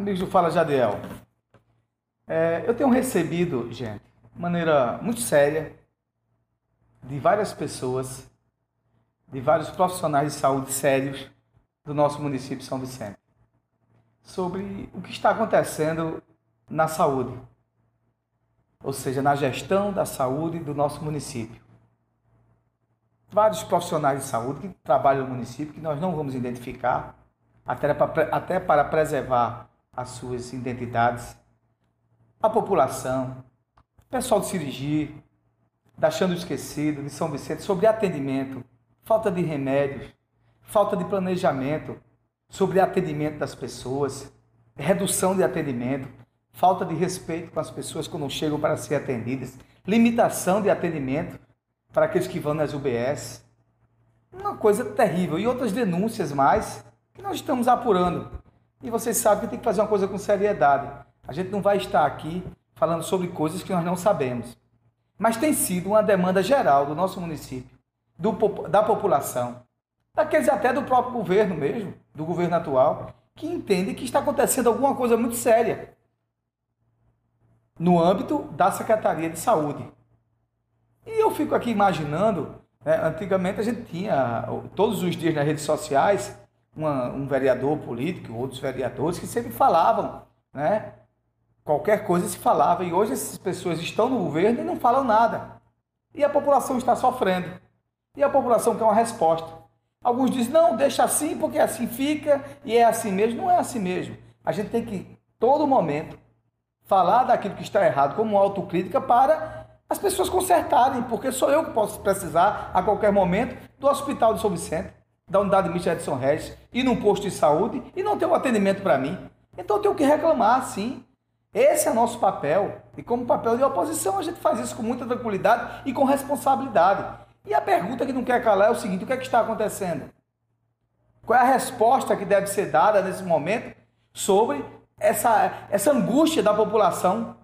Amigos do Fala Jadiel, é, eu tenho recebido, gente, de maneira muito séria, de várias pessoas, de vários profissionais de saúde sérios do nosso município de São Vicente, sobre o que está acontecendo na saúde, ou seja, na gestão da saúde do nosso município. Vários profissionais de saúde que trabalham no município, que nós não vamos identificar, até para, até para preservar as suas identidades, a população, pessoal de cirurgia, da Esquecido, de São Vicente, sobre atendimento, falta de remédios, falta de planejamento, sobre atendimento das pessoas, redução de atendimento, falta de respeito com as pessoas quando chegam para ser atendidas, limitação de atendimento para aqueles que vão nas UBS. Uma coisa terrível. E outras denúncias mais que nós estamos apurando. E vocês sabem que tem que fazer uma coisa com seriedade. A gente não vai estar aqui falando sobre coisas que nós não sabemos. Mas tem sido uma demanda geral do nosso município, do, da população, daqueles até do próprio governo mesmo, do governo atual, que entende que está acontecendo alguma coisa muito séria no âmbito da Secretaria de Saúde. E eu fico aqui imaginando, né, antigamente a gente tinha todos os dias nas redes sociais uma, um vereador político, outros vereadores que sempre falavam, né? Qualquer coisa se falava e hoje essas pessoas estão no governo e não falam nada. E a população está sofrendo. E a população quer uma resposta. Alguns dizem, não, deixa assim porque assim fica e é assim mesmo. Não é assim mesmo. A gente tem que, todo momento, falar daquilo que está errado como autocrítica para as pessoas consertarem, porque sou eu que posso precisar a qualquer momento do Hospital de São Vicente da unidade mista São Regis, ir num posto de saúde e não ter um atendimento para mim. Então eu tenho que reclamar, sim. Esse é nosso papel. E como papel de oposição, a gente faz isso com muita tranquilidade e com responsabilidade. E a pergunta que não quer calar é o seguinte: o que, é que está acontecendo? Qual é a resposta que deve ser dada nesse momento sobre essa, essa angústia da população,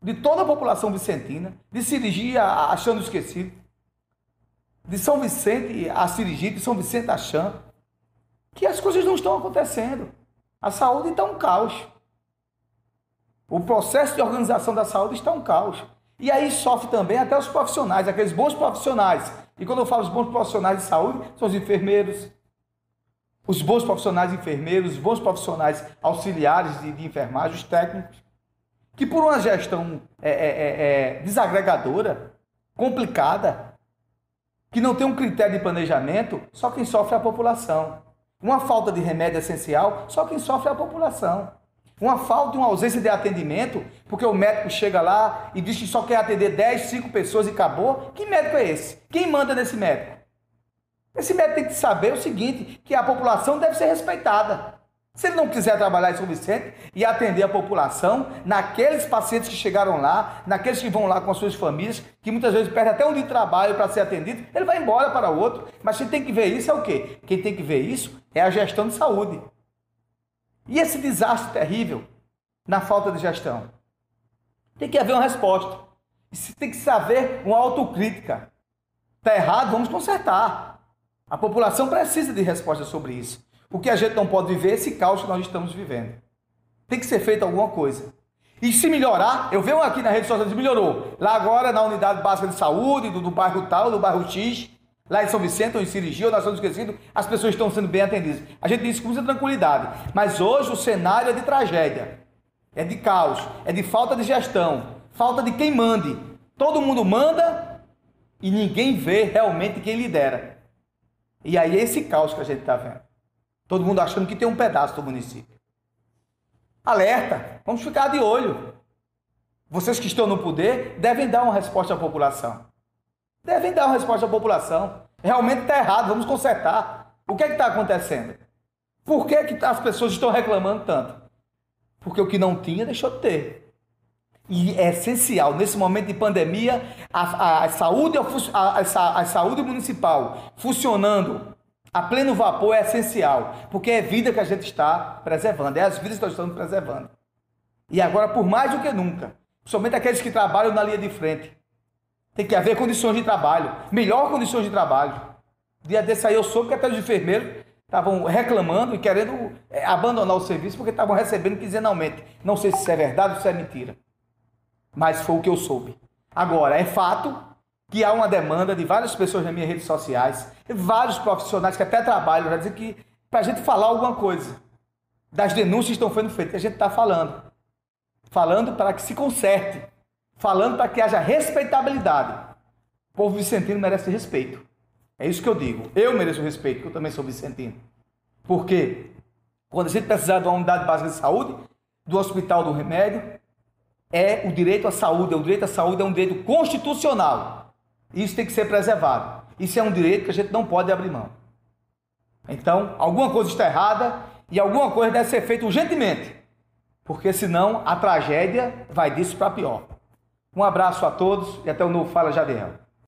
de toda a população vicentina, de cirurgia achando esquecido? De São Vicente a Sirigite, de São Vicente a Chã, que as coisas não estão acontecendo. A saúde está um caos. O processo de organização da saúde está um caos. E aí sofre também até os profissionais, aqueles bons profissionais. E quando eu falo os bons profissionais de saúde, são os enfermeiros, os bons profissionais enfermeiros, os bons profissionais auxiliares de, de enfermagem, os técnicos, que por uma gestão é, é, é, é desagregadora, complicada, que não tem um critério de planejamento, só quem sofre é a população. Uma falta de remédio essencial, só quem sofre é a população. Uma falta, uma ausência de atendimento, porque o médico chega lá e diz que só quer atender 10, 5 pessoas e acabou. Que médico é esse? Quem manda nesse médico? Esse médico tem que saber o seguinte, que a população deve ser respeitada. Se ele não quiser trabalhar em São Vicente e atender a população, naqueles pacientes que chegaram lá, naqueles que vão lá com as suas famílias, que muitas vezes perdem até um dia de trabalho para ser atendido, ele vai embora para outro. Mas quem tem que ver isso é o quê? Quem tem que ver isso é a gestão de saúde. E esse desastre terrível na falta de gestão? Tem que haver uma resposta. Tem que saber uma autocrítica. Está errado, vamos consertar. A população precisa de resposta sobre isso. O que a gente não pode viver é esse caos que nós estamos vivendo. Tem que ser feita alguma coisa. E se melhorar, eu vejo aqui na rede social que melhorou. Lá agora, na unidade básica de saúde, do, do bairro tal, do bairro X, lá em São Vicente, ou em Cirurgia, ou na São Esquecido, as pessoas estão sendo bem atendidas. A gente diz com muita tranquilidade. Mas hoje o cenário é de tragédia. É de caos. É de falta de gestão. Falta de quem mande. Todo mundo manda e ninguém vê realmente quem lidera. E aí é esse caos que a gente está vendo. Todo mundo achando que tem um pedaço do município. Alerta, vamos ficar de olho. Vocês que estão no poder devem dar uma resposta à população. Devem dar uma resposta à população. Realmente está errado, vamos consertar. O que é está acontecendo? Por que, que as pessoas estão reclamando tanto? Porque o que não tinha deixou de ter. E é essencial, nesse momento de pandemia, a, a, a saúde, a, a, saúde municipal funcionando a pleno vapor é essencial, porque é vida que a gente está preservando, é as vidas que nós estamos preservando. E agora, por mais do que nunca, somente aqueles que trabalham na linha de frente, tem que haver condições de trabalho, melhor condições de trabalho. Dia desse aí eu soube que até os enfermeiros estavam reclamando e querendo é, abandonar o serviço porque estavam recebendo quinzenalmente. Não sei se isso é verdade ou se é mentira. Mas foi o que eu soube. Agora, é fato que há uma demanda de várias pessoas nas minhas redes sociais, vários profissionais que até trabalham, já dizer que para a gente falar alguma coisa das denúncias que estão sendo feitas, a gente está falando. Falando para que se conserte, falando para que haja respeitabilidade. O povo vicentino merece respeito. É isso que eu digo. Eu mereço respeito, porque eu também sou vicentino. Porque quando a gente precisar de uma unidade básica de saúde, do hospital do remédio, é o direito à saúde. O direito à saúde é um direito constitucional. Isso tem que ser preservado. Isso é um direito que a gente não pode abrir mão. Então, alguma coisa está errada e alguma coisa deve ser feita urgentemente, porque senão a tragédia vai disso para pior. Um abraço a todos e até o novo Fala Jadiel.